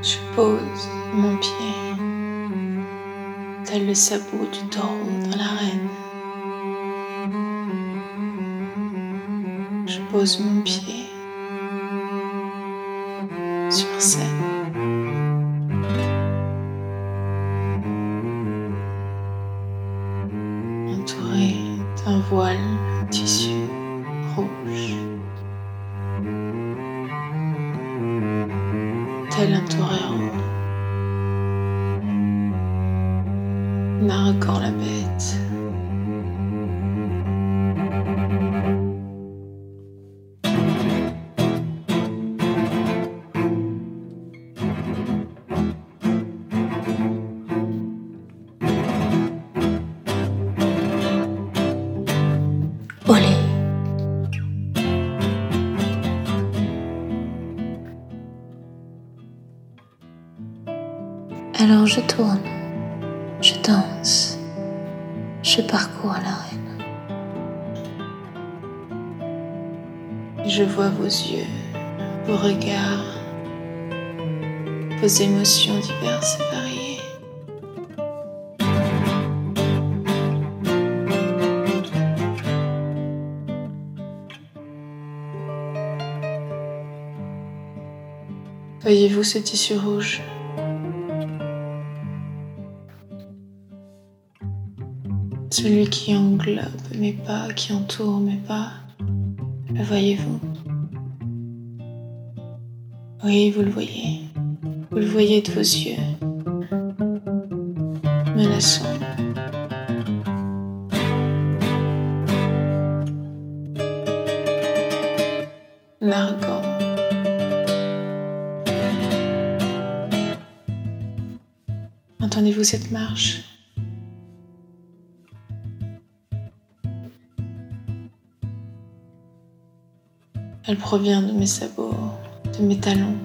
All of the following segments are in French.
Je pose mon pied, tel le sabot du taureau dans l'arène. Je pose mon pied sur scène. Entouré d'un voile tissu rouge. Tel un torero, narguant la bête. Alors je tourne, je danse, je parcours l'arène. Je vois vos yeux, vos regards, vos émotions diverses et variées. Voyez-vous ce tissu rouge? Celui qui englobe mes pas, qui entoure mes pas. Le voyez-vous? Oui, vous le voyez. Vous le voyez de vos yeux. Menaçant. Narguant. Entendez-vous cette marche? Elle provient de mes sabots, de mes talons.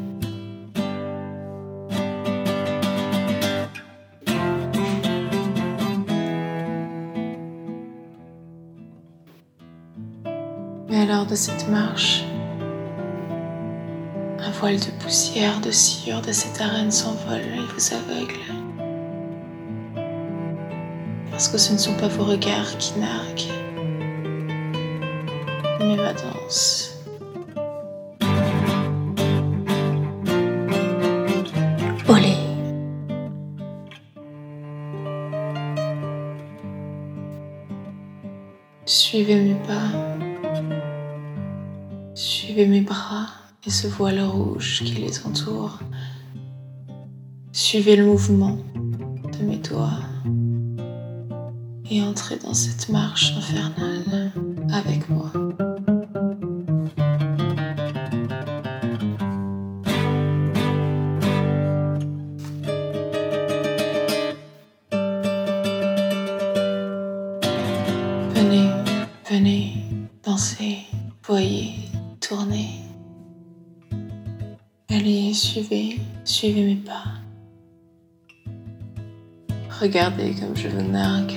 Mais alors de cette marche, un voile de poussière, de cire de cette arène s'envole et vous aveugle. Parce que ce ne sont pas vos regards qui narguent, mais ma danse. Suivez mes pas, suivez mes bras et ce voile rouge qui les entoure. Suivez le mouvement de mes doigts et entrez dans cette marche infernale avec moi. Voyez, tournez. Allez, suivez, suivez mes pas. Regardez comme je vous nargue.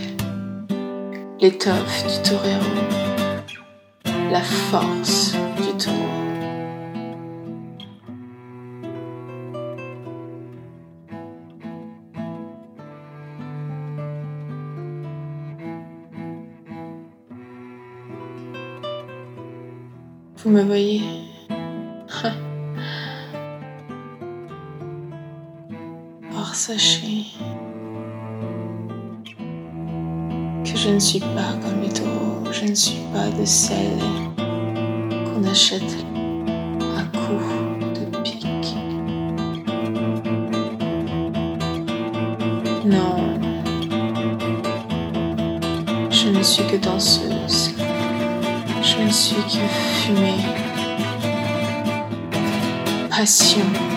L'étoffe du torero. La force Vous me voyez. Or sachez que je ne suis pas comme les taureaux, je ne suis pas de celles qu'on achète à coups de pique. Non, je ne suis que danseuse, ne suis que fumée, passion.